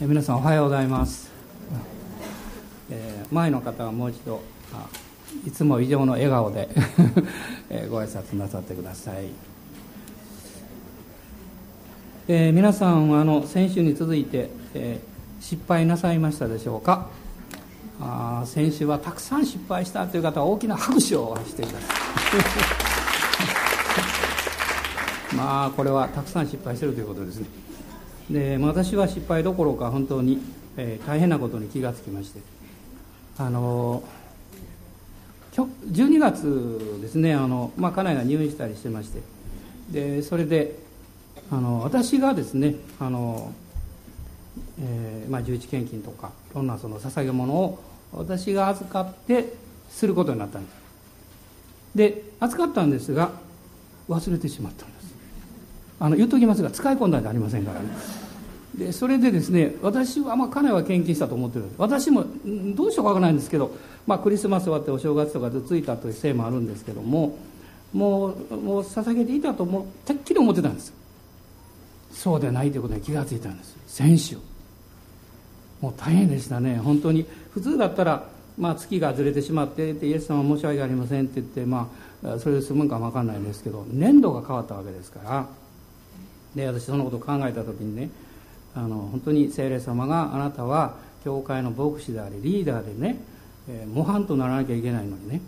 え皆さんおはようございます、えー、前の方はもう一度いつも以上の笑顔で えご挨拶なさってください、えー、皆さんあの先週に続いて、え、失敗なさいましたでしょうか？あ先週はたくさん失敗したという方は大きな拍手をしてくださいま あこれはたくさん失敗してるということですね。で私は失敗どころか本当に、えー、大変なことに気がつきまして。あの12月ですねあの、まあ、家内が入院したりしてまして。でそれであの私がですねあの、えーまあ、十一献金とかいろんなその捧げ物を私が預かってすることになったんです。で預かったんですが忘れてしまった。あの言っときますが使い込んだんじゃありませんからね。でそれでですね私は、まあ、家内は献金したと思ってる。私もどうしようかわからないんですけど、まあ、クリスマス終わってお正月とかでついたというせいもあるんですけどももうもう捧げていたともうてっきり思ってたんです。そうでないということに気がついたんです。先週。もう大変でしたね。本当に。普通だったら、まあ、月がずれてしまってイエス様申し訳ありませんって言って、まあ、それで済むんかも分かんないですけど年度が変わったわけですから。で私そのことを考えた時にねあの本当に聖霊様があなたは教会の牧師でありリーダーでね、えー、模範とならなきゃいけないのにね、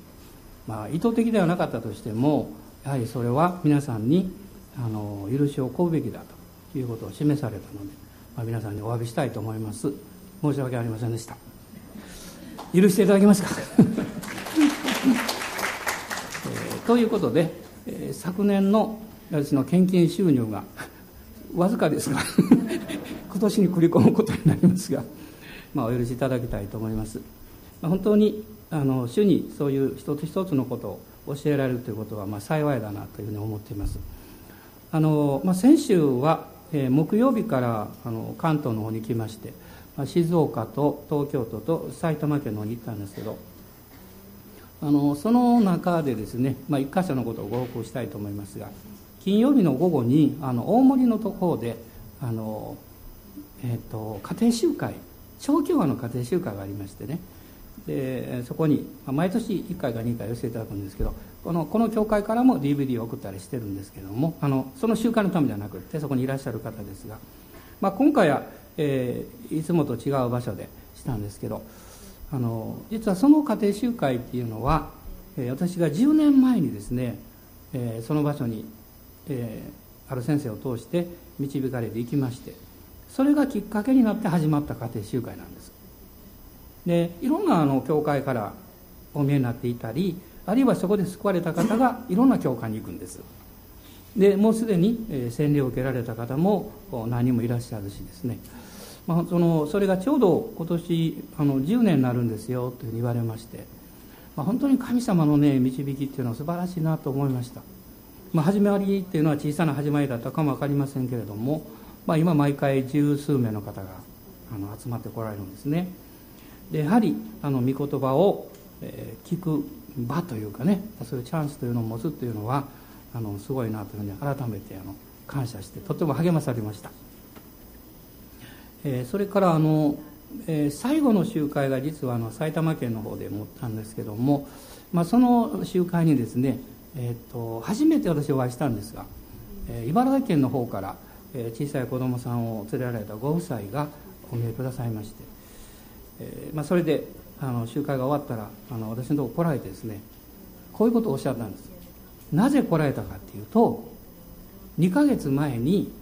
まあ、意図的ではなかったとしてもやはりそれは皆さんにあの許しを請うべきだということを示されたので、まあ、皆さんにお詫びしたいと思います。申し訳ありませんでした。許していただけますか、えー、ということで、えー、昨年の私の献金収入がわずかですが 今年に繰り込むことになりますが、まあ、お許しいただきたいと思います、まあ、本当にあの主にそういう一つ一つのことを教えられるということは、まあ、幸いだなというふうに思っています。あの、まあ、先週は、えー、木曜日からあの関東の方に来まして、まあ、静岡と東京都と埼玉県の方に行ったんですけどあのその中でですね、まあ、一箇所のことをご報告したいと思いますが金曜日の午後にあの大森のところであの、えーと、家庭集会小規模の家庭集会がありましてね。でそこに毎年1回か2回寄せていただくんですけどこのこの教会からも DVD を送ったりしてるんですけどもあのその集会のためじゃなくてそこにいらっしゃる方ですが、まあ、今回は、えー、いつもと違う場所でしたんですけどあの実はその家庭集会っていうのは、私が10年前にですね、えー、その場所にえー、ある先生を通して導かれていきましてそれがきっかけになって始まった家庭集会なんです。でいろんなあの教会からお見えになっていたりあるいはそこで救われた方がいろんな教会に行くんです。でもうすでに、えー、洗礼を受けられた方も何人もいらっしゃるしですね、まあ、そのそれがちょうど今年あの10年になるんですよというふうに言われまして、まあ、本当に神様のね導きっていうのは素晴らしいなと思いました。まあ、始まりっていうのは小さな始まりだったかも分かりませんけれども、まあ、今毎回十数名の方があの集まってこられるんですね。でやはりあの御言葉を、え、聞く場というかねそういうチャンスというのを持つというのはあのすごいなというふうに改めてあの感謝してとても励まされました、えー、それからあの、えー、最後の集会が実はあの埼玉県の方で持ったんですけども、まあ、その集会にですねえーと、初めて私お会いしたんですが、えー、茨城県の方から、えー、小さい子供さんを連れられたご夫妻がお見えくださいまして、えーまあ、それであの集会が終わったらあの私のとこ来られてですねこういうことをおっしゃったんです。なぜ来られたかっていうと2ヶ月前に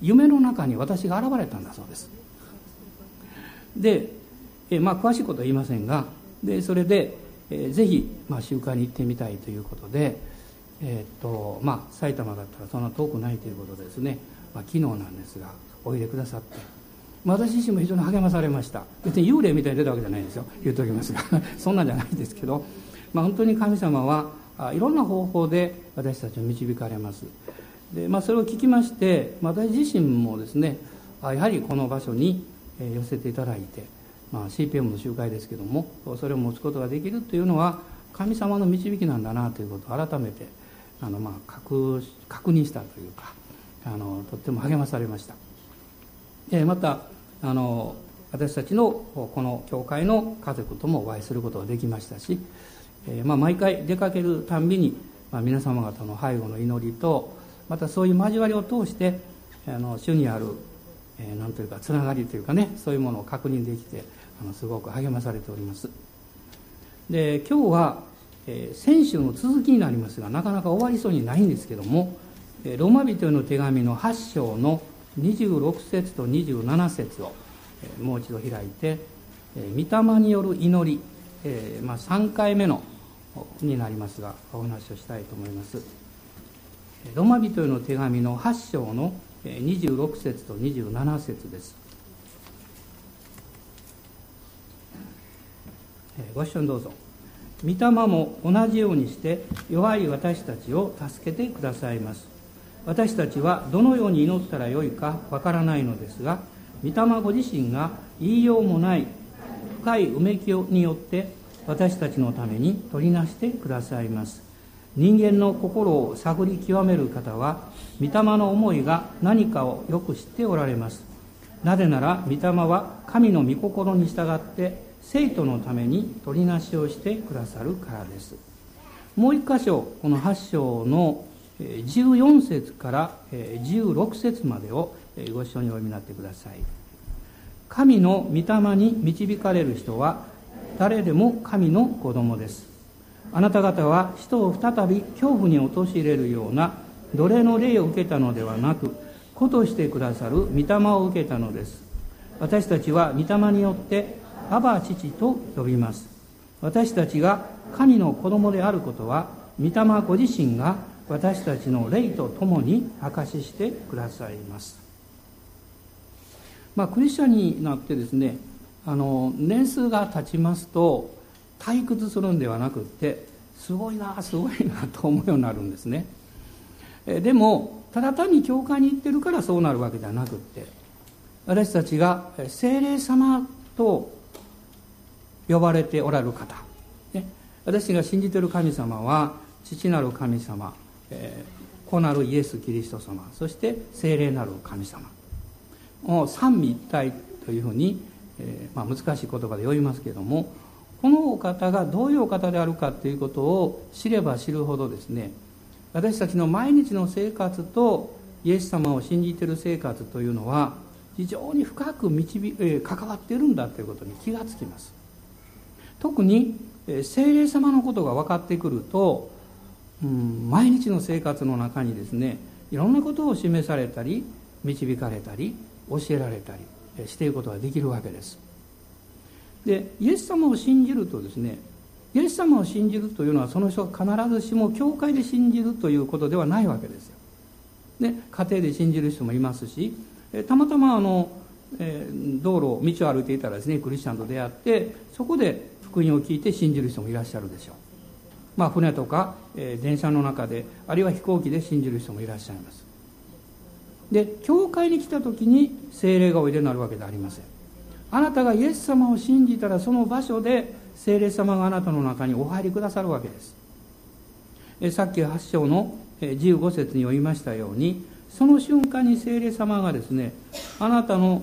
夢の中に私が現れたんだそうです。で、えー、まあ詳しいことは言いませんがでそれでえー、ぜひ、まあ、集会に行ってみたいということで、えー、っとまあ、埼玉だったらそんな遠くないということでですね、まあ、昨日なんですがおいでくださって、まあ、私自身も非常に励まされました。別に幽霊みたいに出たわけじゃないですよ。言っておきますが。そんなんじゃないですけど、まあ、本当に神様はいろんな方法で私たちを導かれます。で、まあ、それを聞きまして、私自身もですねやはりこの場所に寄せていただいてまあ、CPM の集会ですけどもそれを持つことができるというのは神様の導きなんだなということを改めてあの、まあ、確確認したというかあのとっても励まされました。でまた、あの私たちのこの教会の家族ともお会いすることができましたし、えー、まあ、毎回出かけるたんびに、まあ、皆様方の背後の祈りとまたそういう交わりを通してあの主にある、えー、というかつながりというかねそういうものを確認できてあのすごく励まされております。で今日は、えー、先週の続きになりますがなかなか終わりそうにないんですけどもえローマ人への手紙の8章の26節と27節をえもう一度開いてえ御霊による祈り、えーまあ、3回目のになりますがお話をしたいと思います。ローマ人への手紙の8章の26節と27節です。ご一緒にどうぞ。御霊も同じようにして弱い私たちを助けてくださいます。私たちはどのように祈ったらよいかわからないのですが御霊ご自身が言いようもない深いうめきによって私たちのために取りなしてくださいます。人間の心を探り極める方は御霊の思いが何かをよく知っておられます。なぜなら御霊は神の御心に従って生徒のために取りなしをしてくださるからです。もう一箇所この8章の14節から16節までをご一緒にお読みになってください。神の御霊に導かれる人は誰でも神の子供です。あなた方は人を再び恐怖に陥れるような奴隷の霊を受けたのではなく子としてくださる御霊を受けたのです。私たちは御霊によってアバ父と呼びます。私たちが神の子供であることは御霊ご自身が私たちの霊と共に証ししてくださいます。まあクリスチャンになってですねあの年数が経ちますと退屈するんではなくってすごいなすごいなと思うようになるんですね。えでもただ単に教会に行ってるからそうなるわけではなくって私たちが精霊様と呼ばれておられる方、ね、私が信じてる神様は父なる神様、えー、子なるイエス・キリスト様そして精霊なる神様。を三位一体というふうに、えーまあ、難しい言葉で呼びますけれどもこのお方がどういうお方であるかということを知れば知るほどですね私たちの毎日の生活とイエス様を信じている生活というのは非常に深く導、え関わっているんだということに気がつきます。特に精霊様のことが分かってくると、うん、毎日の生活の中にですねいろんなことを示されたり導かれたり教えられたりしていくことができるわけですでイエス様を信じるとですねイエス様を信じるというのはその人が必ずしも教会で信じるということではないわけですよ。で家庭で信じる人もいますしたまたまあの、えー、道路道を歩いていたらですねクリスチャンと出会ってそこで福音を聞いて信じる人もいらっしゃるでしょう。まあ、船とか、えー、電車の中であるいは飛行機で信じる人もいらっしゃいます。で教会に来た時に精霊がおいでになるわけではありません。あなたがイエス様を信じたらその場所で聖霊様があなたの中にお入りくださるわけですえさっき8章の15節に読みましたようにその瞬間に聖霊様がですねあなたの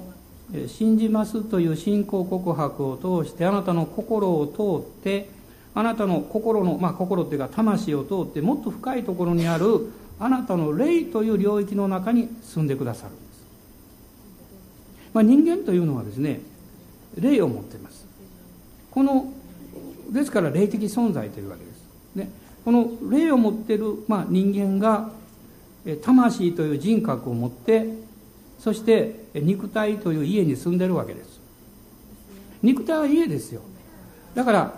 信じますという信仰告白を通してあなたの心を通ってあなたの心の、まあ、心っていうか魂を通ってもっと深いところにあるあなたの霊という領域の中に住んでくださるんです、まあ、人間というのはですね霊を持っています。このですから霊的存在というわけです、ね、この霊を持っている、まあ、人間が魂という人格を持ってそして肉体という家に住んでるわけです。肉体は家ですよ。だから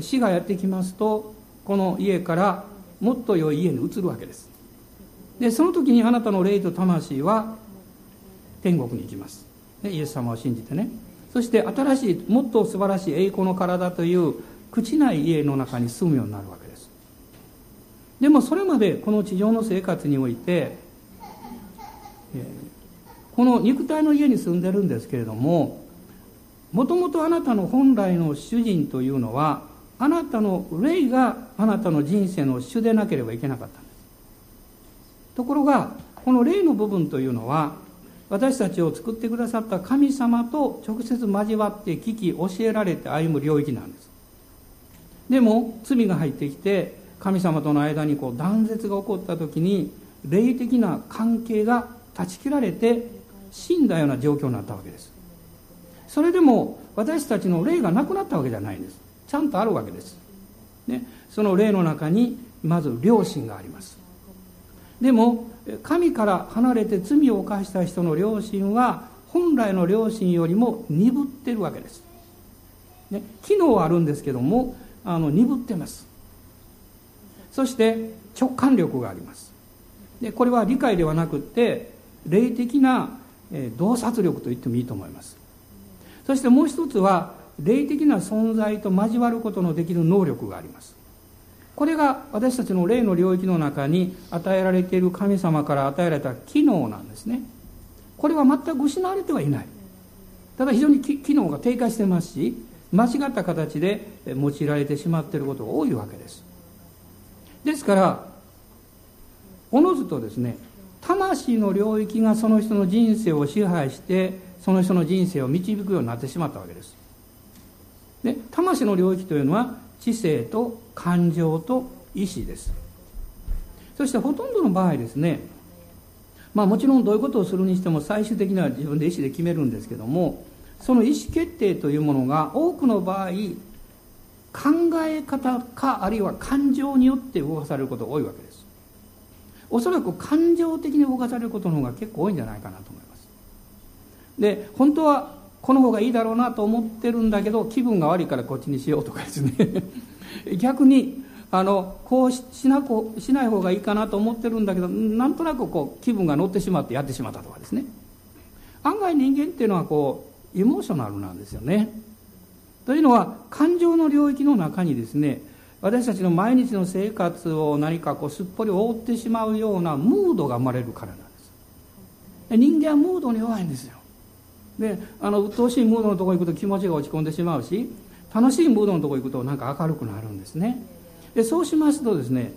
死がやってきますとこの家からもっと良い家に移るわけです。でその時にあなたの霊と魂は天国に行きます、ね、イエス様を信じてね。そして新しいもっと素晴らしい栄光の体という朽ちない家の中に住むようになるわけです。でもそれまでこの地上の生活において、この肉体の家に住んでるんですけれどももともとあなたの本来の主人というのはあなたの霊があなたの人生の主でなければいけなかったんです。ところがこの霊の部分というのは私たちを作ってくださった神様と直接交わって聞き教えられて歩む領域なんです。でも罪が入ってきて神様との間にこう断絶が起こった時に霊的な関係が断ち切られて死んだような状況になったわけです。それでも私たちの霊がなくなったわけじゃないんです。ちゃんとあるわけです、ね、その霊の中にまず良心があります。でも神から離れて罪を犯した人の良心は本来の良心よりも鈍ってるわけです、ね、機能はあるんですけどもあの鈍ってます。そして直感力があります。でこれは理解ではなくって霊的な洞察力と言ってもいいと思います。そしてもう一つは霊的な存在と交わることのできる能力があります。これが私たちの霊の領域の中に与えられている神様から与えられた機能なんですね。これは全く失われてはいない。ただ非常に機能が低下してますし間違った形で用いられてしまっていることが多いわけです。ですからおのずとですね魂の領域がその人の人生を支配してその人の人生を導くようになってしまったわけです。で魂の領域というのは知性と感情と意志です。そしてほとんどの場合ですねまあもちろんどういうことをするにしても最終的には自分で意思で決めるんですけどもその意思決定というものが多くの場合考え方かあるいは感情によって動かされることが多いわけです。おそらく感情的に動かされることの方が結構多いんじゃないかなと思います。で本当はこの方がいいだろうなと思ってるんだけど気分が悪いからこっちにしようとかですね。逆にあのこうしなこしない方がいいかなと思ってるんだけどなんとなくこう気分が乗ってしまってやってしまったとかですね。案外人間っていうのはこうエモーショナルなんですよね。というのは感情の領域の中にですね私たちの毎日の生活を何かこうすっぽり覆ってしまうようなムードが生まれるからなんです。人間はムードに弱いんですよ。であの鬱陶しいムードのとこ行くと気持ちが落ち込んでしまうし楽しいムードのとこ行くとなんか明るくなるんですね。でそうしますとですね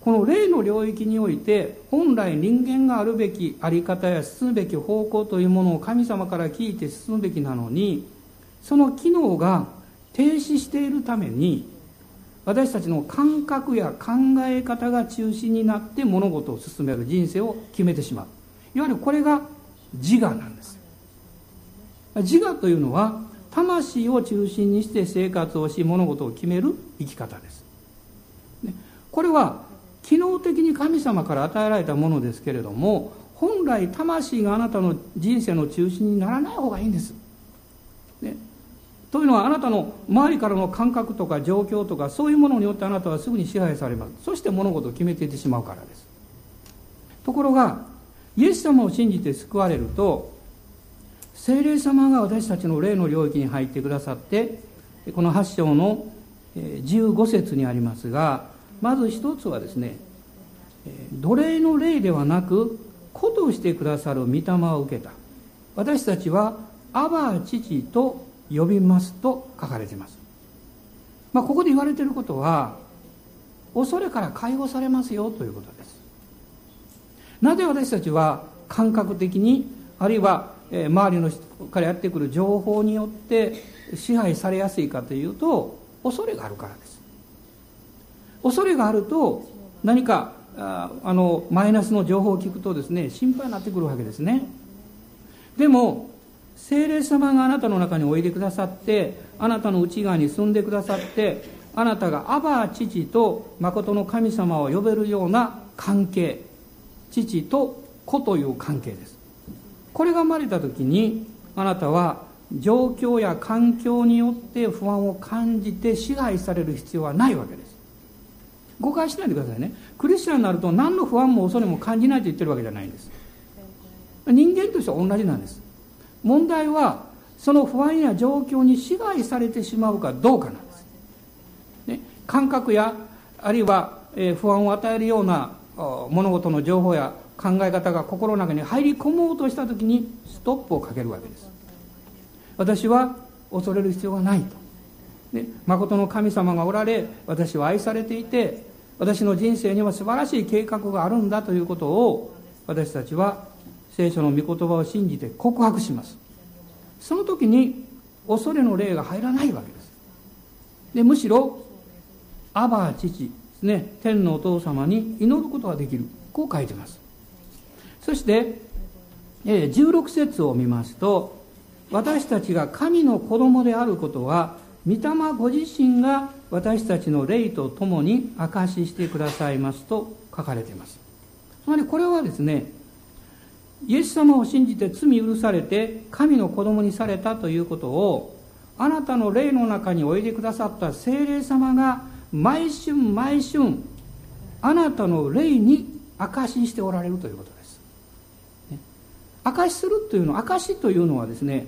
この霊の領域において本来人間があるべきあり方や進むべき方向というものを神様から聞いて進むべきなのにその機能が停止しているために私たちの感覚や考え方が中心になって物事を進める人生を決めてしまう。いわゆるこれが自我なんです。自我というのは魂を中心にして生活をし物事を決める生き方です。これは機能的に神様から与えられたものですけれども本来魂があなたの人生の中心にならない方がいいんです、ね、というのはあなたの周りからの感覚とか状況とかそういうものによってあなたはすぐに支配されます。そして物事を決めていってしまうからです。ところがイエス様を信じて救われると精霊様が私たちの霊の領域に入ってくださってこの8章の15節にありますがまず一つはですね奴隷の霊ではなく子としてくださる御霊を受けた。私たちはアバ父と呼びますと書かれています、まあ、ここで言われていることは恐れから解放されますよということです。なぜ私たちは感覚的にあるいは周りの人からやってくる情報によって支配されやすいかというと恐れがあるからです。恐れがあると何かあのマイナスの情報を聞くとですね心配になってくるわけですね。でも精霊様があなたの中においでくださってあなたの内側に住んでくださってあなたがアバ父と誠の神様を呼べるような関係父と子という関係です。これが生まれた時にあなたは状況や環境によって不安を感じて支配される必要はないわけです。誤解しないでくださいね。クリスチャンになると何の不安も恐れも感じないと言ってるわけじゃないんです。人間としては同じなんです。問題はその不安や状況に支配されてしまうかどうかなんです、ね、感覚やあるいは、不安を与えるような物事の情報や考え方が心の中に入り込もうとした時にストップをかけるわけです。私は恐れる必要がないと、ね、誠の神様がおられ私は愛されていて私の人生には素晴らしい計画があるんだということを私たちは聖書の御言葉を信じて告白します。その時に恐れの霊が入らないわけです。でむしろアバ父ですね天のお父様に祈ることができる。こう書いてます。そして16節を見ますと私たちが神の子供であることは御霊ご自身が私たちの霊とともに証ししてくださいますと書かれています。つまりこれはですねイエス様を信じて罪許されて神の子供にされたということをあなたの霊の中においでくださった精霊様が毎春毎春あなたの霊に証ししておられるということです、ね、証しするというのは証しというのはですね、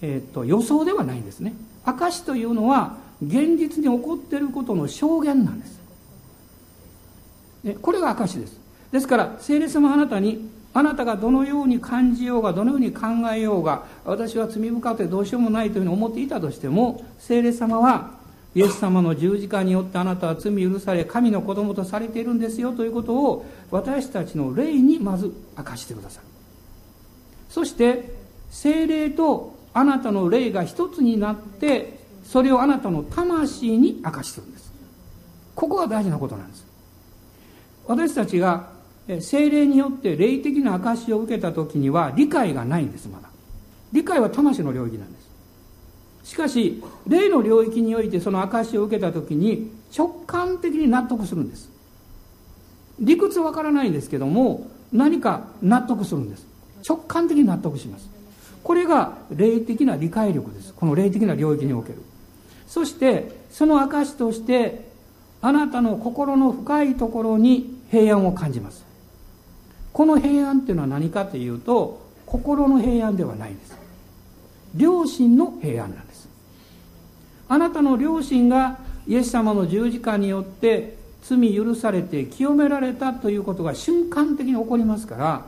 えー、っと予想ではないんですね。証しというのは現実に起こっていることの証言なんです、ね、これが証しです。ですから聖霊様あなたにあなたがどのように感じようがどのように考えようが私は罪深くてどうしようもないというふうに思っていたとしても聖霊様はイエス様の十字架によってあなたは罪許され神の子供とされているんですよということを私たちの霊にまず明かしてくださる。そして聖霊とあなたの霊が一つになってそれをあなたの魂に明かしするんです。ここが大事なことなんです。私たちが精霊によって霊的な証を受けた時には理解がないんですまだ。理解は魂の領域なんです。しかし霊の領域においてその証しを受けた時に直感的に納得するんです。理屈はわからないんですけども何か納得するんです。直感的に納得します。これが霊的な理解力です。この霊的な領域における。そしてその証としてあなたの心の深いところに平安を感じます。この平安っていうのは何かというと心の平安ではないんです。良心の平安なんです。あなたの良心がイエス様の十字架によって罪許されて清められたということが瞬間的に起こりますから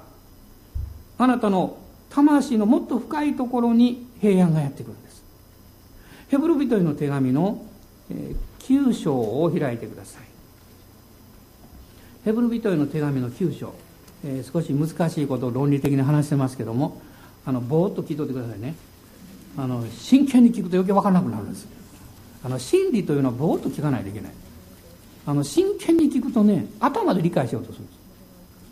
あなたの魂のもっと深いところに平安がやってくるんです。ヘブル人への手紙の9章を開いてください。ヘブル人への手紙の9章。えー、少し難しいことを論理的に話してますけどもあのぼーっと聞いといてくださいね。あの真剣に聞くと余計分からなくなるんです。あの真理というのはぼーっと聞かないといけない。あの真剣に聞くとね頭で理解しようとするんです。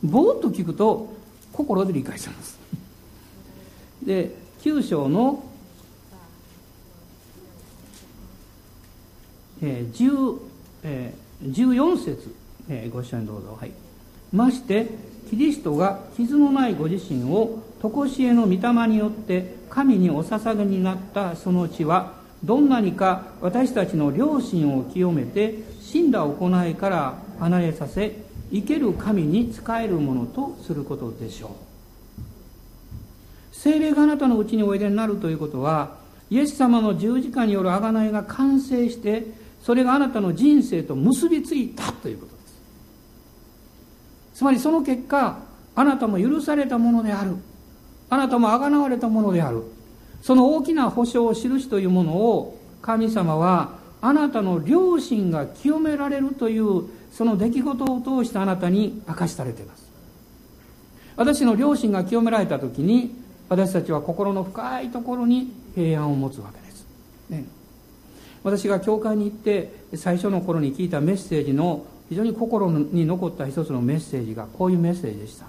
ぼーっと聞くと心で理解します。で9章の、えー10えー、14節、えー、ご一緒にどうぞ。はい。ましてキリストが傷のないご自身を常しえの御霊によって神にお捧げになったその地はどんなにか私たちの良心を清めて死んだ行いから離れさせ生ける神に仕える。ものとすることでしょう精霊があなたのうちにおいでになるということはイエス様の十字架による贖いが完成してそれがあなたの人生と結びついたということ。つまりその結果あなたも許されたものである。あなたも贖われたものである。その大きな保証を印というものを神様はあなたの良心が清められるというその出来事を通してあなたに明かしされています。私の良心が清められた時に私たちは心の深いところに平安を持つわけです、ね、私が教会に行って最初の頃に聞いたメッセージの非常に心に残った一つのメッセージがこういうメッセージでした。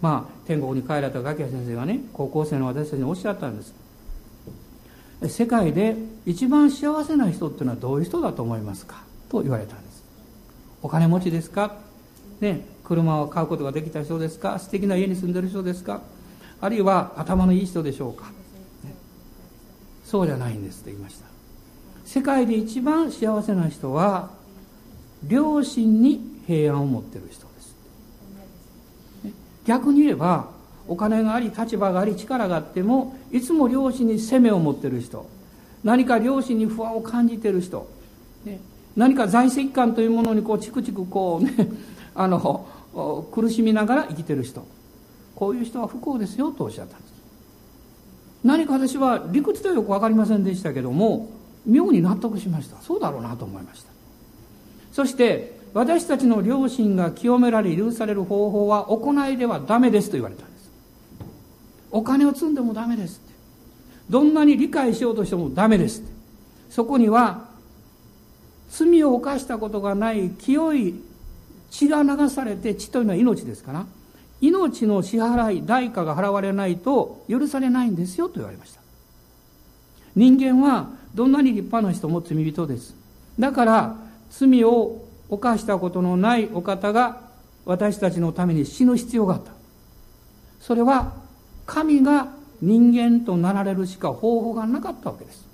まあ天国に帰られたガキヤ先生がね高校生の私たちにおっしゃったんです。世界で一番幸せな人っていうのはどういう人だと思いますかと言われたんです。お金持ちですか？ね車を買うことができた人ですか？素敵な家に住んでる人ですか？あるいは頭のいい人でしょうか、ね、そうじゃないんですって言いました。世界で一番幸せな人は良心に平安を持ってる人です。逆に言えばお金があり立場があり力があってもいつも良心に責めを持ってる人。何か良心に不安を感じてる人、何か在籍感というものにこうチクチクこうね あの苦しみながら生きてる人。こういう人は不幸ですよとおっしゃったんです。何か私は理屈ではよく分かりませんでしたけども妙に納得しました。そうだろうなと思いました。そして私たちの良心が清められ許される方法は行いではダメですと言われたんです。お金を積んでもダメですって。どんなに理解しようとしてもダメですって。そこには罪を犯したことがない清い血が流されて血というのは命ですから命の支払い代価が払われないと許されないんですよと言われました。人間はどんなに立派な人も罪人です。だから罪を犯したことのないお方が私たちのために死ぬ必要があった。それは神が人間となられるしか方法がなかったわけです、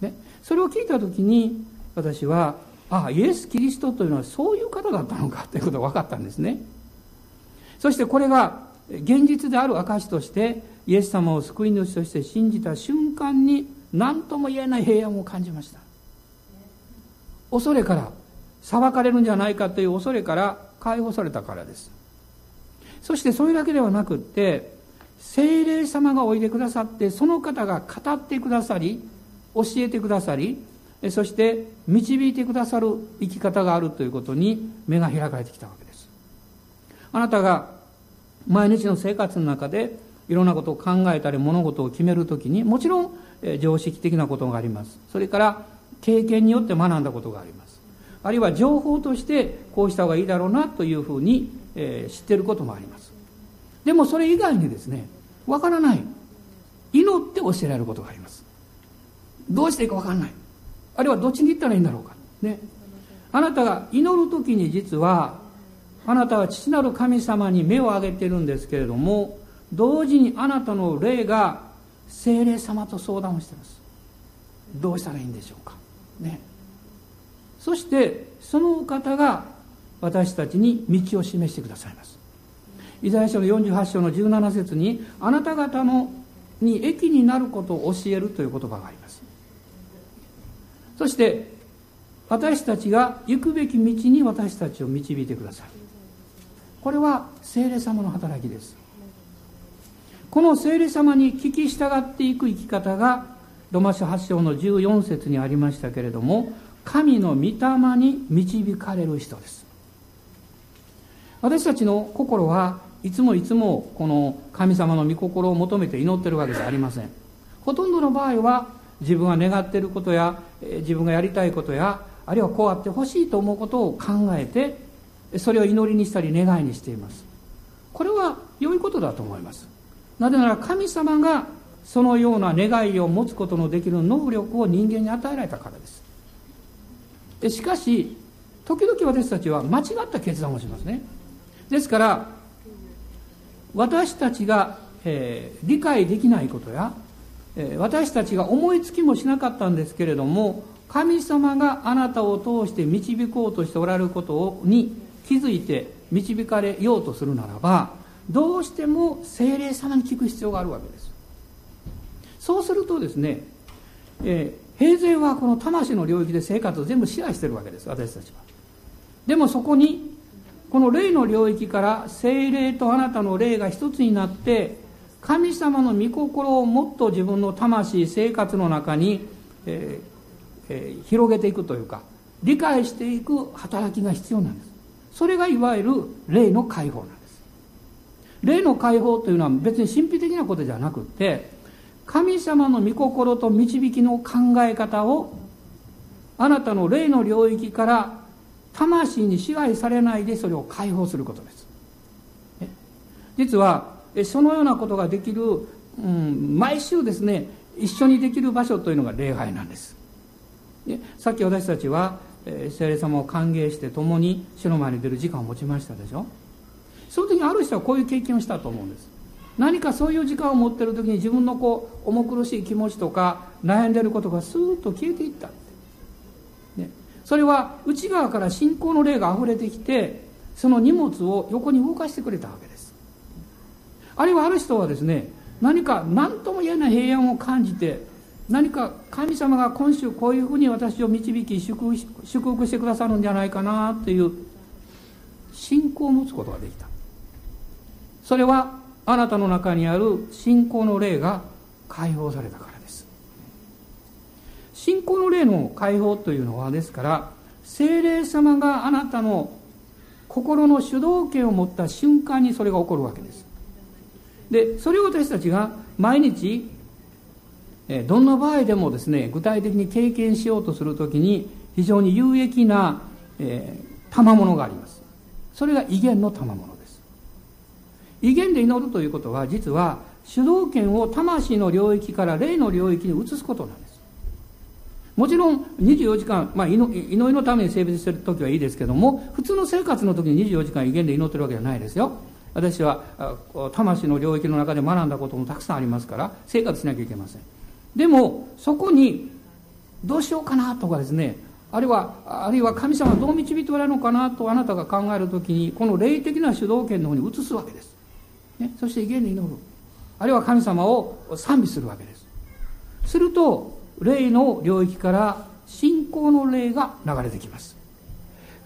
ね、それを聞いた時に私はああイエス・キリストというのはそういう方だったのかということが分かったんですね。そしてこれが現実である証としてイエス様を救い主として信じた瞬間に何とも言えない平安を感じました。恐れから裁かれるんじゃないかという恐れから解放されたからです。そしてそれだけではなくって精霊様がおいでくださってその方が語ってくださり教えてくださりそして導いてくださる生き方があるということに目が開かれてきたわけです。あなたが毎日の生活の中でいろんなことを考えたり物事を決めるときにもちろん常識的なことがあります。それから経験によって学んだことがあります。あるいは情報としてこうした方がいいだろうなというふうに、え知ってることもあります。でもそれ以外にですねわからない。祈って教えられることがあります。どうしていいかわからない。あるいはどっちに行ったらいいんだろうか。ね。あなたが祈る時に実はあなたは父なる神様に目を上げてるんですけれども同時にあなたの霊が精霊様と相談をしてます。どうしたらいいんでしょうか。ね。そしてそのお方が私たちに道を示してくださいます。イザヤ書の48章の17節にあなた方のに益になることを教えるという言葉があります。そして私たちが行くべき道に私たちを導いてください。これは聖霊様の働きです。この聖霊様に聞き従っていく生き方がロマ書8章の14節にありましたけれども神の御霊に導かれる人です。私たちの心はいつもいつもこの神様の御心を求めて祈ってるわけではありません。ほとんどの場合は自分が願っていることや自分がやりたいことやあるいはこうあってほしいと思うことを考えてそれを祈りにしたり願いにしています。これは良いことだと思います。なぜなら神様がそのような願いを持つことのできる能力を人間に与えられたからです。でしかし時々私たちは間違った決断をしますね。ですから私たちが、えー、理解できないことや、えー、私たちが思いつきもしなかったんですけれども神様があなたを通して導こうとしておられることに気づいて導かれようとするならばどうしても精霊様に聞く必要があるわけです。そうするとですね、えー、平然はこの魂の領域で生活を全部支配してるわけです私たちは。でもそこにこの霊の領域から精霊とあなたの霊が一つになって神様の御心をもっと自分の魂生活の中に、えーえー、広げていくというか理解していく働きが必要なんです。それがいわゆる霊の解放なんです。霊の解放というのは別に神秘的なことじゃなくて神様の御心と導きの考え方をあなたの霊の領域から魂に支配されないでそれを解放することです。実はそのようなことができる、うん、毎週ですね一緒にできる場所というのが礼拝なんです。でさっき私たちは聖霊様を歓迎して共に主の前に出る時間を持ちましたでしょ。その時にある人はこういう経験をしたと思うんです。何かそういう時間を持ってる時に自分のこう重苦しい気持ちとか悩んでることがスーッと消えていった。ね、それは内側から信仰の霊が溢れてきてその荷物を横に動かしてくれたわけです。あるいはある人はですね何か何とも言えない平安を感じて何か神様が今週こういうふうに私を導き祝福してくださるんじゃないかなという信仰を持つことができた。それはあなたの中にある信仰の霊が解放されたからです。信仰の霊の解放というのはですから精霊様があなたの心の主導権を持った瞬間にそれが起こるわけです。でそれを私たちが毎日どんな場合でもですね具体的に経験しようとするときに非常に有益な、えー、賜物があります。それが威厳の賜物。威厳で祈るということは実は主導権を魂の領域から霊の領域に移すことなんです。もちろん24時間、まあ、祈りのために性別してる時はいいですけども普通の生活の時に24時間威厳で祈ってるわけじゃないですよ。私は魂の領域の中で学んだこともたくさんありますから生活しなきゃいけません。でもそこにどうしようかなとかですねあるいはあるいは神様はどう導いておられるのかなとあなたが考える時にこの霊的な主導権の方に移すわけです、ね、そして威厳で祈る。あるいは神様を賛美するわけです。すると霊の領域から信仰の霊が流れてきます。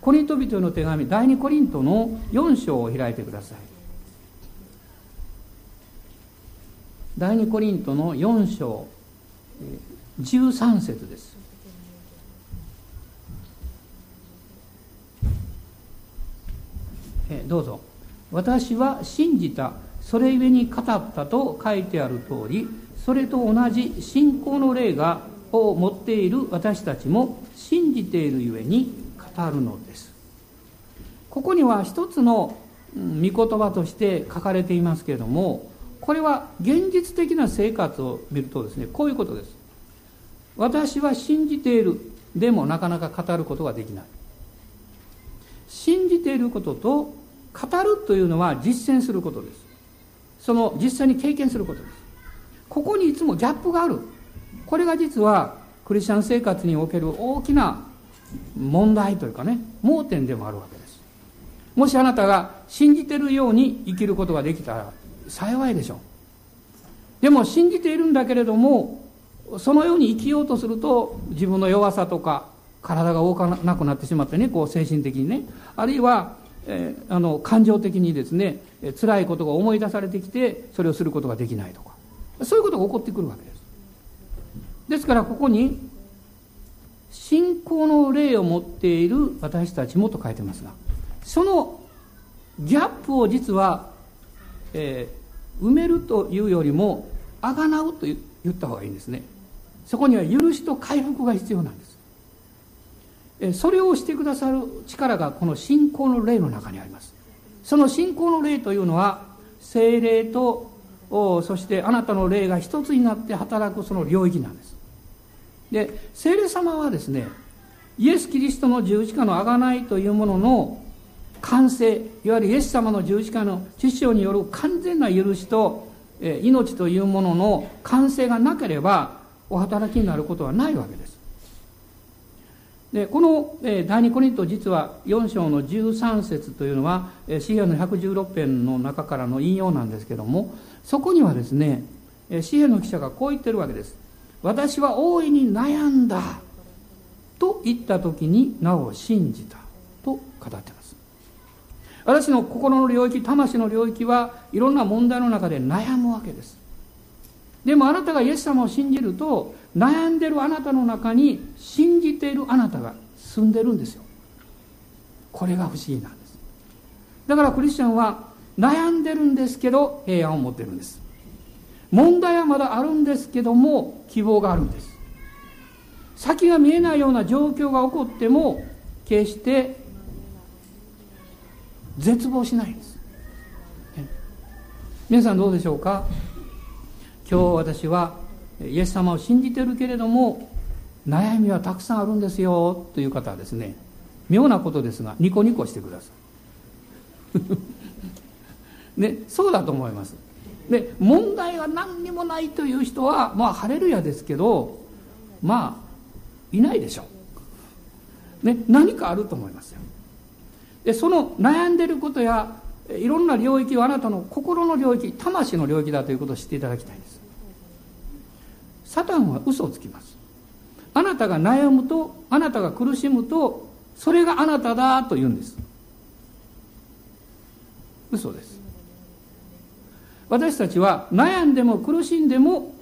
コリント人の手紙第2コリントの4章を開いてください。第2コリントの4章13節です。えどうぞ。私は信じた。それゆえに語ったと書いてある通りそれと同じ信仰の霊がを持っている私たちも信じているゆえに語るのです。ここには一つの御言葉として書かれていますけれどもこれは現実的な生活を見るとですねこういうことです。私は信じているでもなかなか語ることができない。信じていることと語るというのは実践することです。その実際に経験することです。ここにいつもギャップがある。これが実はクリスチャン生活における大きな問題というかね盲点でもあるわけです。もしあなたが信じてるように生きることができたら幸いでしょう。でも信じているんだけれどもそのように生きようとすると自分の弱さとか体が動かなくなってしまってねこう精神的にね。あるいは、えー、あの感情的にですねえ辛いことが思い出されてきてそれをすることができないとか。そういうことが起こってくるわけです。ですからここに信仰の霊を持っている私たちもと書いてますがそのギャップを実は、えー、埋めるというよりもあがなうと言った方がいいんですね。そこには許しと回復が必要なんです。それをしてくださる力がこの信仰の霊の中にあります。その信仰の霊というのは精霊とそしてあなたの霊が一つになって働くその領域なんです。で聖霊様はですねイエス・キリストの十字架の贖いというものの完成いわゆるイエス様の十字架の知性による完全な許しと命というものの完成がなければお働きになることはないわけです。でこの第二コリント実は4章の13節というのは詩篇の116編の中からの引用なんですけどもそこにはですね詩篇の記者がこう言ってるわけです。私は大いに悩んだと言った時になお信じたと語ってます。私の心の領域魂の領域はいろんな問題の中で悩むわけです。でもあなたがイエス様を信じると悩んでるあなたの中に信じているあなたが住んでるんですよ。これが不思議なんです。だからクリスチャンは悩んでるんですけど平安を持ってるんです。問題はまだあるんですけども希望があるんです。先が見えないような状況が起こっても決して絶望しないんです。皆さんどうでしょうか？今日私はイエス様を信じてるけれども悩みはたくさんあるんですよという方はですね妙なことですがニコニコしてください。ねそうだと思います。で問題が何にもないという人はまあハレルヤですけどまあいないでしょう、ね、何かあると思いますよ。でその悩んでることやいろんな領域はあなたの心の領域魂の領域だということを知っていただきたいんです。サタンは嘘をつきます。あなたが悩むとあなたが苦しむとそれがあなただと言うんです。嘘です。私たちは悩んでも苦しんでも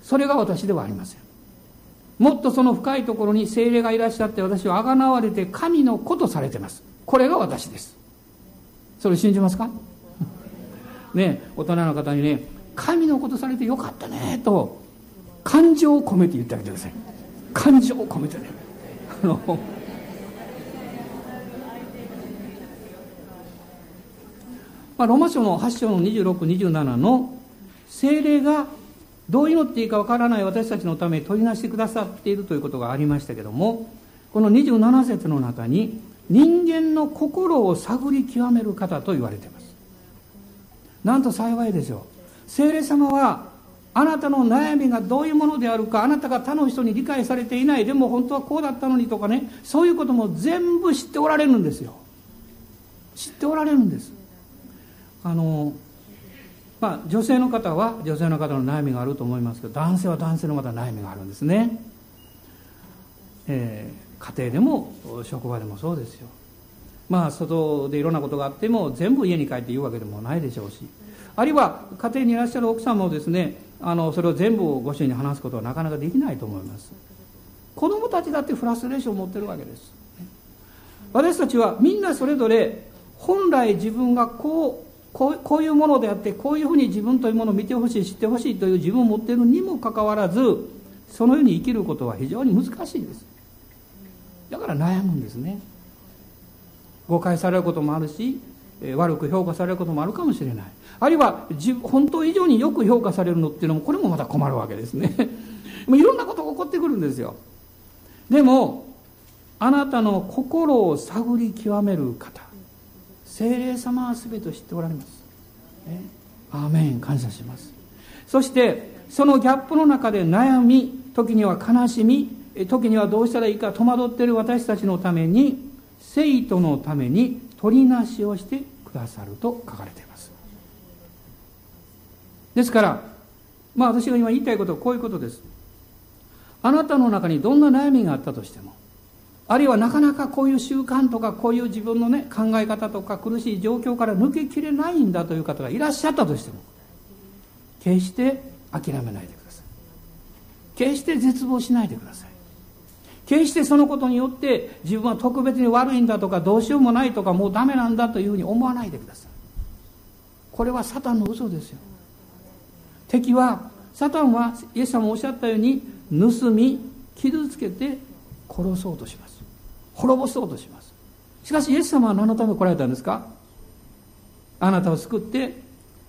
それが私ではありません。もっとその深いところに精霊がいらっしゃって私はあがなわれて神の子とされてます。これが私です。それ信じますか？ね、大人の方にね神のことされてよかったねと感情を込めて言ってあげてください。感情を込めてね。あのまあ、ローマ書の8章の2627の精霊がどう祈っていいかわからない私たちのため取りなしてくださっているということがありましたけどもこの27節の中に人間の心を探り極める方と言われています。なんと幸いですよ。聖霊様はあなたの悩みがどういうものであるかあなたが他の人に理解されていない。でも本当はこうだったのにとかね。そういうことも全部知っておられるんですよ。知っておられるんです。あのまあ女性の方は女性の方の悩みがあると思いますけど男性は男性のまた悩みがあるんですね、えー、家庭でも職場でもそうですよ。まあ外でいろんなことがあっても全部家に帰って言うわけでもないでしょうし。あるいは家庭にいらっしゃる奥さんもですねあのそれを全部ご主人に話すことはなかなかできないと思います。子供たちだってフラストレーションを持ってるわけです。私たちはみんなそれぞれ本来自分がこうこうこういうものであってこういうふうに自分というものを見てほしい知ってほしいという自分を持っているにもかかわらずそのように生きることは非常に難しいです。だから悩むんですね。誤解されることもあるし悪く評価されることもあるかもしれない。あるいは本当以上によく評価されるのっていうのもこれもまた困るわけですね。いろんなことが起こってくるんですよ。でもあなたの心を探り極める方精霊様は全て知っておられます、ね、アーメン感謝します。そしてそのギャップの中で悩み時には悲しみ時にはどうしたらいいか戸惑っている私たちのために生徒のために取りなしをしてくださると書かれています。ですからまあ私が今言いたいことはこういうことです。あなたの中にどんな悩みがあったとしてもあるいはなかなかこういう習慣とかこういう自分のね考え方とか苦しい状況から抜けきれないんだという方がいらっしゃったとしても決して諦めないでください。決して絶望しないでください。決してそのことによって自分は特別に悪いんだとかどうしようもないとかもうダメなんだというふうに思わないでください。これはサタンの嘘ですよ。敵はサタンはイエス様もおっしゃったように盗み傷つけて殺そうとします。滅ぼそうとします。しかしイエス様は何のために来られたんですか？あなたを救って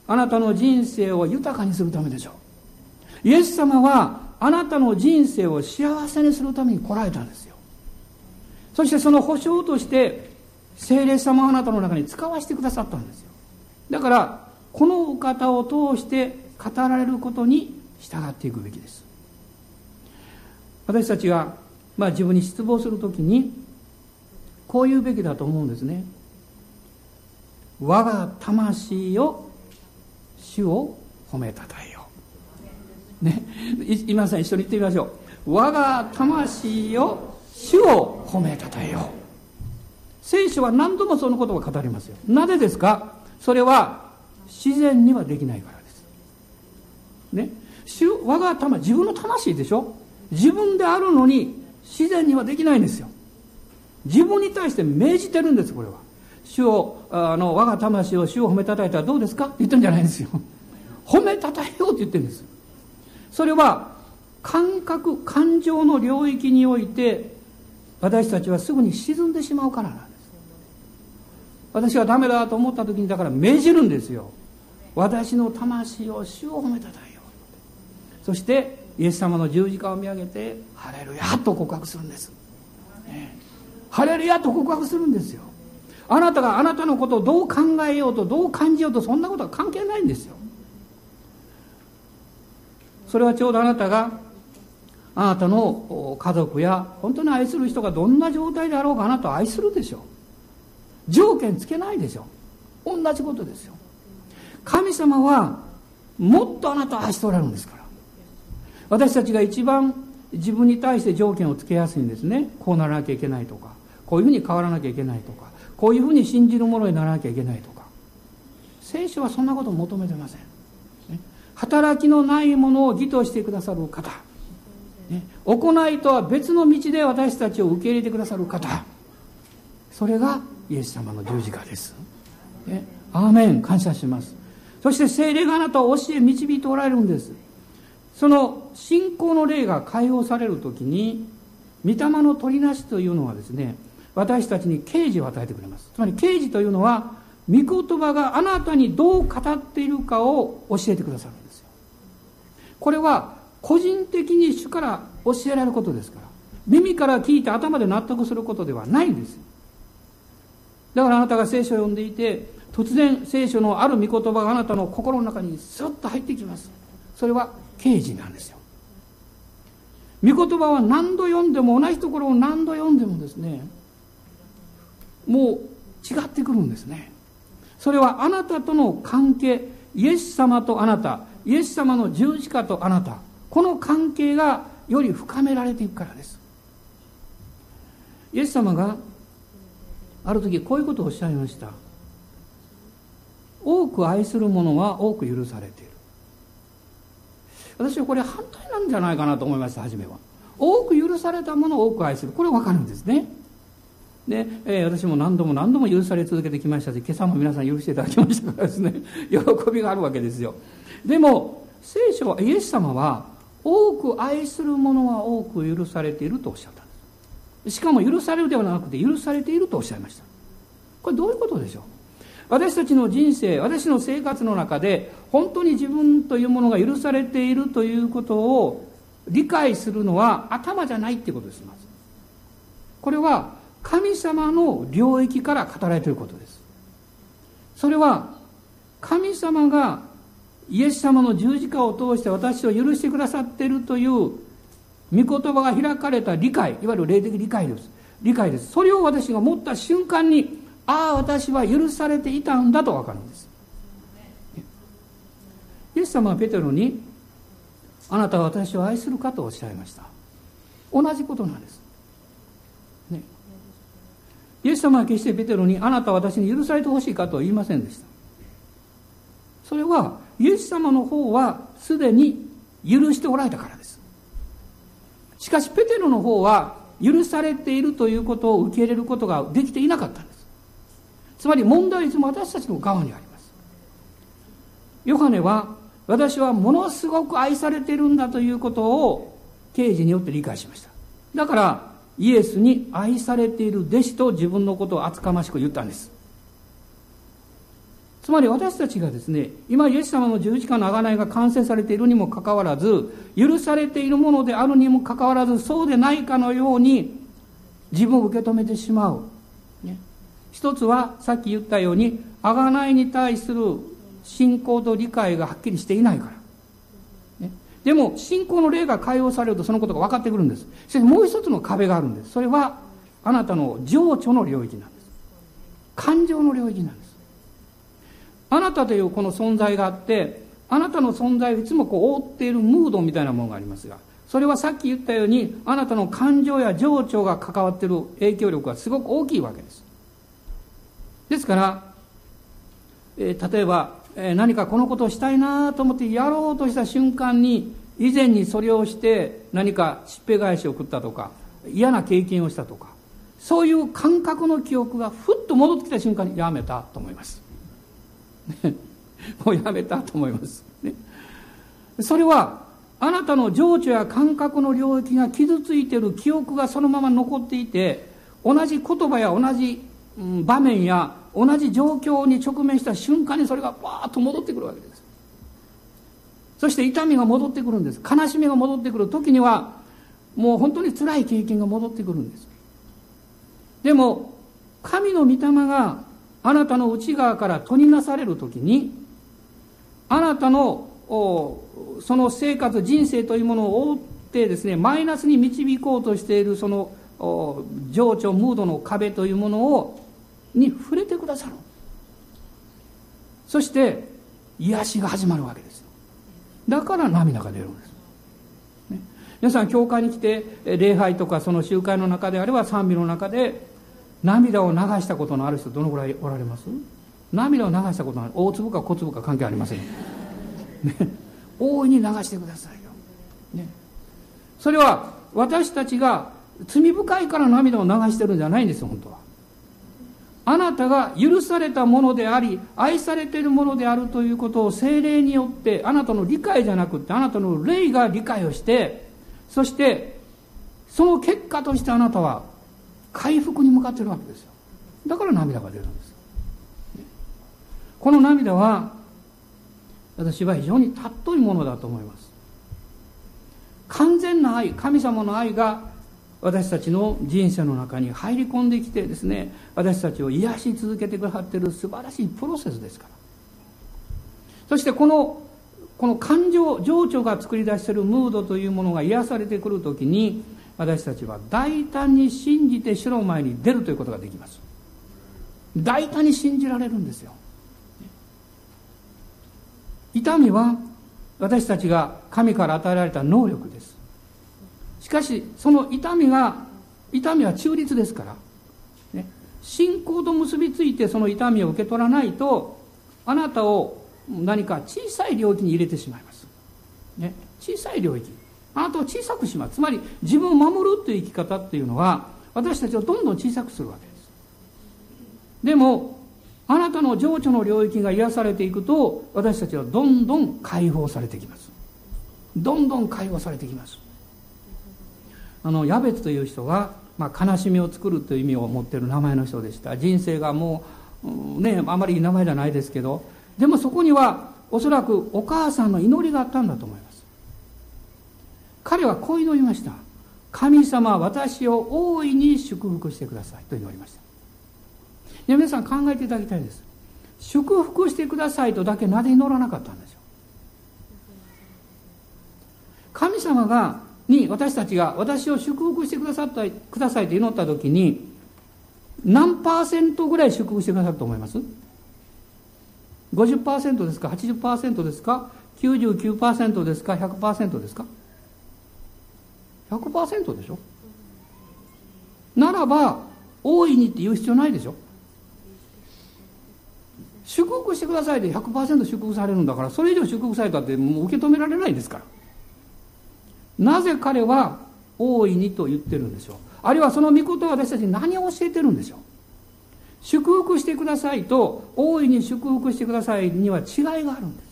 あなたの人生を豊かにするためでしょう。イエス様はあなたの人生を幸せにするために来られたんですよ。そしてその保証として聖霊様をあなたの中に使わせてくださったんですよ。だからこのお方を通して語られることに従っていくべきです。私たちが、まあ、自分に失望するときにこう言うべきだと思うんですね。我が魂を主を褒めたたえよね。今さん一緒に言ってみましょう。我が魂を主を褒めたたえよう。聖書は何度もそのことを語りますよ。なぜですか？それは自然にはできないからです。ね。主我が魂自分の魂でしょ？自分であるのに自然にはできないんですよ。自分に対して命じてるんですこれは。主をあの我が魂を主を褒めたたえたらどうですか？って言ってるんじゃないんですよ。褒めたたえようって言ってるんです。それは感覚感情の領域において私たちはすぐに沈んでしまうからなんです。私はダメだと思った時にだから命じるんですよ。私の魂を主を褒めたたえよ。そしてイエス様の十字架を見上げて「ハレルヤ」と告白するんです、ねハレルヤと告白するんですよ。あなたがあなたのことをどう考えようとどう感じようとそんなことは関係ないんですよ。それはちょうどあなたがあなたの家族や本当に愛する人がどんな状態であろうかあなたを愛するでしょう。条件つけないでしょう。同じことですよ。神様はもっとあなたを愛しておられるんですから。私たちが一番自分に対して条件をつけやすいんですね。こうならなきゃいけないとか。こういうふうに変わらなきゃいけないとか。こういうふうに信じるものにならなきゃいけないとか。聖書はそんなことを求めてません、働きのないものを義としてくださる方、ね、行いとは別の道で私たちを受け入れてくださる方。それがイエス様の十字架です、ね、アーメン。感謝します。そして精霊があなたを教え導いておられるんです。その信仰の霊が解放される時に御霊の取りなしというのはですね私たちに啓示を与えてくれます。つまり啓示というのは御言葉があなたにどう語っているかを教えてくださる。これは個人的に主から教えられることですから。耳から聞いて頭で納得することではないんです。だからあなたが聖書を読んでいて突然聖書のある御言葉があなたの心の中にスッと入ってきます。それは啓示なんですよ。御言葉は何度読んでも同じところを何度読んでもですねもう違ってくるんですね。それはあなたとの関係イエス様とあなたイエス様の十字架とあなたこの関係がより深められていくからです。イエス様がある時こういうことをおっしゃいました。多く愛する者は多く許されている。私はこれ反対なんじゃないかなと思いました初めは。多く許されたものを多く愛する。これ分かるんですね。で、えー、私も何度も何度も許され続けてきましたし今朝も皆さん許していただきましたからですね。喜びがあるわけですよ。でも聖書はイエス様は多く愛する者は多く許されているとおっしゃったんです。しかも許されるではなくて許されているとおっしゃいました。これどういうことでしょう？私たちの人生私の生活の中で本当に自分というものが許されているということを理解するのは頭じゃないっていうことです。まず。これは神様の領域から語られていることです。それは神様がイエス様の十字架を通して私を許してくださっているという御言葉が開かれた理解いわゆる霊的理解です。理解です。それを私が持った瞬間にああ私は許されていたんだと分かるんです。イエス様はペテロにあなたは私を愛するかとおっしゃいました。同じことなんです、ね、イエス様は決してペテロにあなたは私に許されてほしいかと言いませんでした。それはイエス様の方はすでに許しておられたからです。しかしペテロの方は許されているということを受け入れることができていなかったんです。つまり問題はいつも私たちの側にあります。ヨハネは私はものすごく愛されているんだということを刑事によって理解しました。だからイエスに愛されている弟子と自分のことを厚かましく言ったんです。つまり私たちがですね今イエス様の十字架の贖いが完成されているにもかかわらず許されているものであるにもかかわらずそうでないかのように自分を受け止めてしまう、ね、一つはさっき言ったように贖いに対する信仰と理解がはっきりしていないから。ね、でも、信仰の霊が解放されるとそのことが分かってくるんです。しかしもう一つの壁があるんです。それは、あなたの情緒の領域なんです。感情の領域なんです。あなたというこの存在があって、あなたの存在をいつもこう覆っているムードみたいなものがありますが、それはさっき言ったように、あなたの感情や情緒が関わっている影響力がすごく大きいわけです。ですから、えー、例えば、え何かこのことをしたいなと思ってやろうとした瞬間に以前にそれをして何かしっぺ返しを食ったとか嫌な経験をしたとかそういう感覚の記憶がふっと戻ってきた瞬間にやめたと思います。もうやめたと思います。ね、それはあなたの情緒や感覚の領域が傷ついている記憶がそのまま残っていて同じ言葉や同じ場面や同じ状況に直面した瞬間にそれがバーッと戻ってくるわけです。そして痛みが戻ってくるんです。悲しみが戻ってくる時にはもう本当に辛い経験が戻ってくるんです。でも神の御霊があなたの内側から取りなされる時にあなたのその生活人生というものを覆ってですねマイナスに導こうとしているその情緒ムードの壁というものをに触れてくださるそして癒しが始まるわけですだから涙が出るんです、ね、皆さん教会に来て礼拝とかその集会の中であれば賛美の中で涙を流したことのある人どのぐらいおられます？涙を流したことのある大粒か小粒か関係ありません、ね、大いに流してくださいよ、ね、それは私たちが罪深いから涙を流してるんじゃないんですよ本当は。あなたが許されたものであり愛されているものであるということを精霊によってあなたの理解じゃなくてあなたの霊が理解をしてそしてその結果としてあなたは回復に向かっているわけですよ。だから涙が出るんです。この涙は私は非常に尊いものだと思います。完全な愛神様の愛が私たちの人生の中に入り込んできてですね私たちを癒し続けてくださっている素晴らしいプロセスですから。そしてこのこの感情情緒が作り出しているムードというものが癒されてくるときに私たちは大胆に信じて主の前に出るということができます。大胆に信じられるんですよ。痛みは私たちが神から与えられた能力です。しかしその痛みが痛みは中立ですから、ね、信仰と結びついてその痛みを受け取らないとあなたを何か小さい領域に入れてしまいます、ね、小さい領域。あなたを小さくします。つまり自分を守るという生き方っていうのは私たちをどんどん小さくするわけです。でもあなたの情緒の領域が癒されていくと私たちはどんどん解放されてきます。どんどん解放されてきます。あのヤベツという人が、まあ、悲しみを作るという意味を持っている名前の人でした。人生がもう、ねあまりいい名前じゃないですけど。でもそこにはおそらくお母さんの祈りがあったんだと思います。彼はこう祈りました。神様私を大いに祝福してください。と祈りました。皆さん考えていただきたいです。祝福してくださいとだけなぜ祈らなかったんでしょう。神様がに私たちが私を祝福してくださったくださいと祈った時に何パーセントぐらい祝福してくださると思います ?50% ですか？80%ですか？99%ですか？100%ですか？100%でしょ。ならば大いにって言う必要ないでしょ。祝福してくださいで100%祝福されるんだからそれ以上祝福されたってもう受け止められないですから。なぜ彼は大いにと言ってるんでしょう。あるいはその御事は私たちに何を教えてるんでしょう。祝福してくださいと大いに祝福してくださいには違いがあるんです。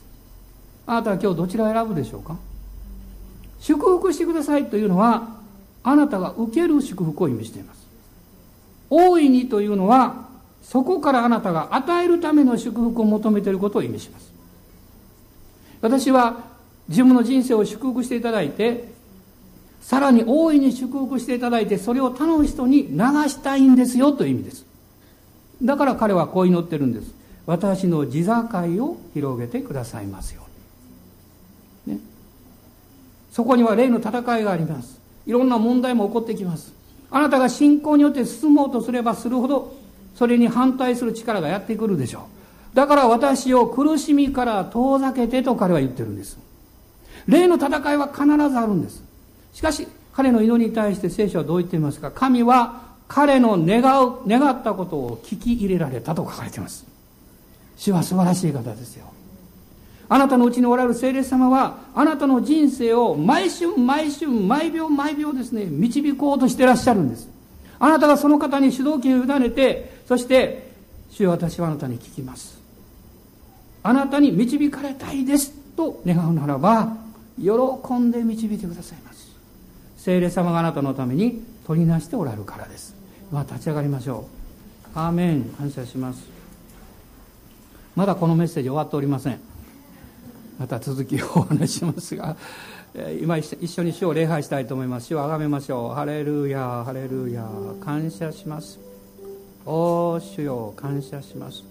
あなたは今日どちらを選ぶでしょうか。祝福してくださいというのはあなたが受ける祝福を意味しています。大いにというのはそこからあなたが与えるための祝福を求めていることを意味します。私は自分の人生を祝福していただいてさらに大いに祝福していただいてそれを他の人に流したいんですよという意味です。だから彼はこう祈ってるんです。私の地境を広げてくださいますよ、そこには霊の戦いがあります。いろんな問題も起こってきます。あなたが信仰によって進もうとすればするほどそれに反対する力がやってくるでしょう。だから私を苦しみから遠ざけてと彼は言ってるんです。霊の戦いは必ずあるんです。しかし彼の祈りに対して聖書はどう言っていますか。神は彼の願う願ったことを聞き入れられたと書かれています。主は素晴らしい方ですよ。あなたのうちにおられる聖霊様はあなたの人生を毎春毎春毎秒毎秒ですね導こうとしてらっしゃるんです。あなたがその方に主導権を委ねてそして主よ私はあなたに聞きます。あなたに導かれたいですと願うならば喜んで導いてくださいます。聖霊様があなたのために取りなしておられるからです。まあ立ち上がりましょう。アーメン。感謝します。まだこのメッセージ終わっておりません。また続きをお話ししますが今一緒に主を礼拝したいと思います。主をあがめましょう。ハレルヤハレルヤ感謝します。おお主よ感謝します。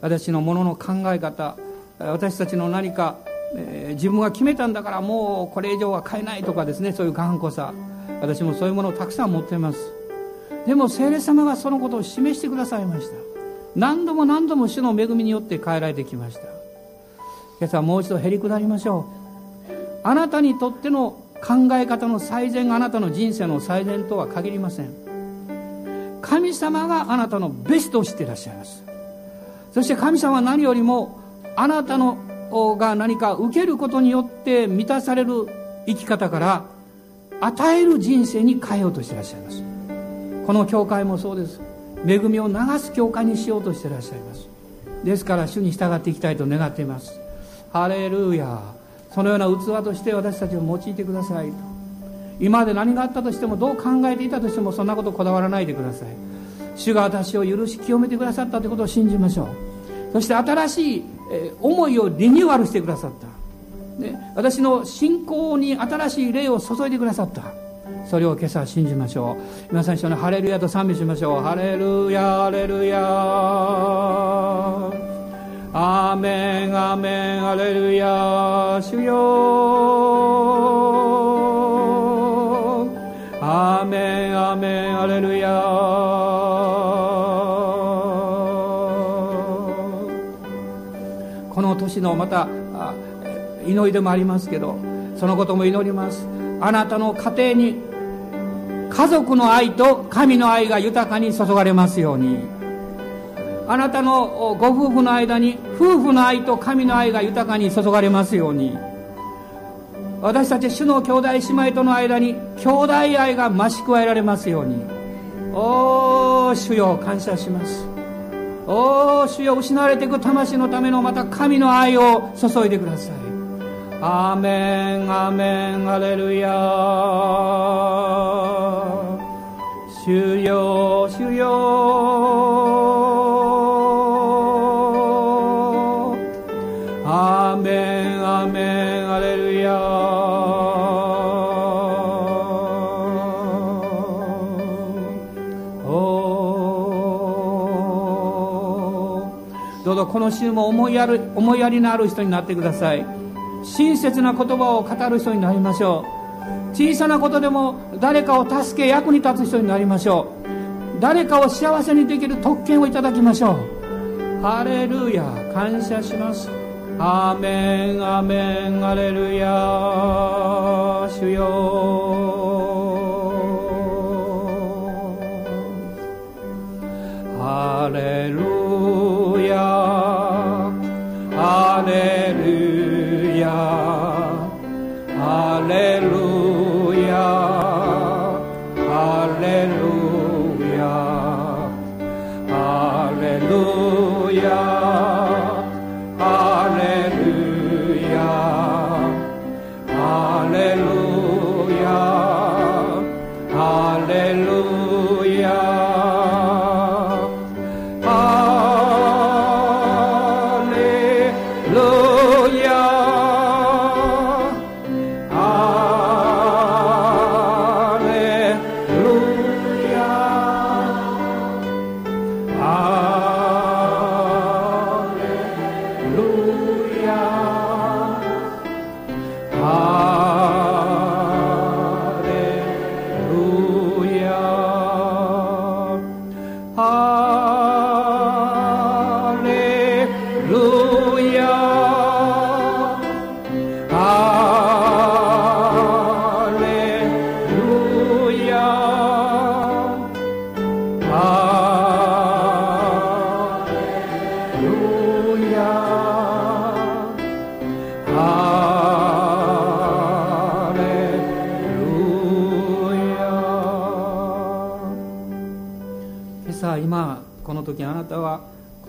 私のものの考え方私たちの何かえー、自分が決めたんだからもうこれ以上は買えないとかですね。そういう頑固さ。私もそういうものをたくさん持っています。でも聖霊様がそのことを示してくださいました。何度も何度も主の恵みによって変えられてきました。今朝もう一度へり下りましょう。あなたにとっての考え方の最善があなたの人生の最善とは限りません。神様があなたのベストを知っていらっしゃいます。そして神様は何よりもあなたのが何か受けることによって満たされる生き方から与える人生に変えようとしていらっしゃいます。この教会もそうです。恵みを流す教会にしようとしていらっしゃいます。ですから主に従っていきたいと願っています。ハレルヤ。そのような器として私たちを用いてくださいと。今まで何があったとしてもどう考えていたとしてもそんなことこだわらないでください。主が私を許し清めてくださったということを信じましょう。そして新しい思いをリニューアルしてくださった、ね、私の信仰に新しい霊を注いでくださった。それを今朝信じましょう。皆さん一緒にハレルヤと賛美しましょう。ハレルヤハレルヤ。アーメンアーメンハレルヤ主よアーメンアーメンハレルヤこの年のまた祈りでもありますけどそのことも祈ります。あなたの家庭に家族の愛と神の愛が豊かに注がれますように。あなたのご夫婦の間に夫婦の愛と神の愛が豊かに注がれますように。私たち主の兄弟姉妹との間に兄弟愛が増し加えられますように。おー主よ感謝します。おー主よ失われていく魂のためのまた神の愛を注いでください。アーメンアーメンアレルヤ主よ主よ。ぞこの週も思いやる思いやりのある人になってください。親切な言葉を語る人になりましょう。小さなことでも誰かを助け役に立つ人になりましょう。誰かを幸せにできる特権をいただきましょう。ハレルヤ感謝します。アーメンアーメンアレルヤ。主よ。ハ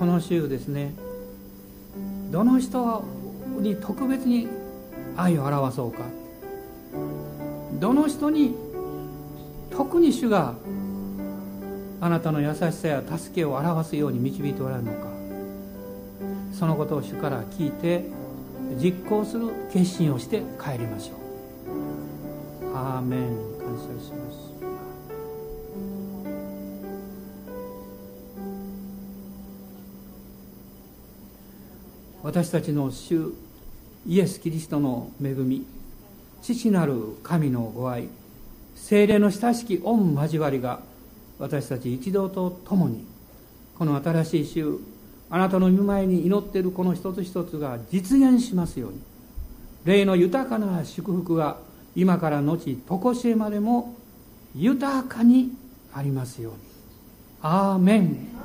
レルヤ週ですねどの人に特別に愛を表そうか。どの人に特に主があなたの優しさや助けを表すように導いておられるのか。そのことを主から聞いて実行する決心をして帰りましょう。アーメン。感謝します。私たちの主イエス・キリストの恵み父なる神のご愛精霊の親しき御交わりが私たち一同と共にこの新しい週あなたの御前に祈っているこの一つ一つが実現しますように。霊の豊かな祝福が今から後常しえまでも豊かにありますように。アーメン。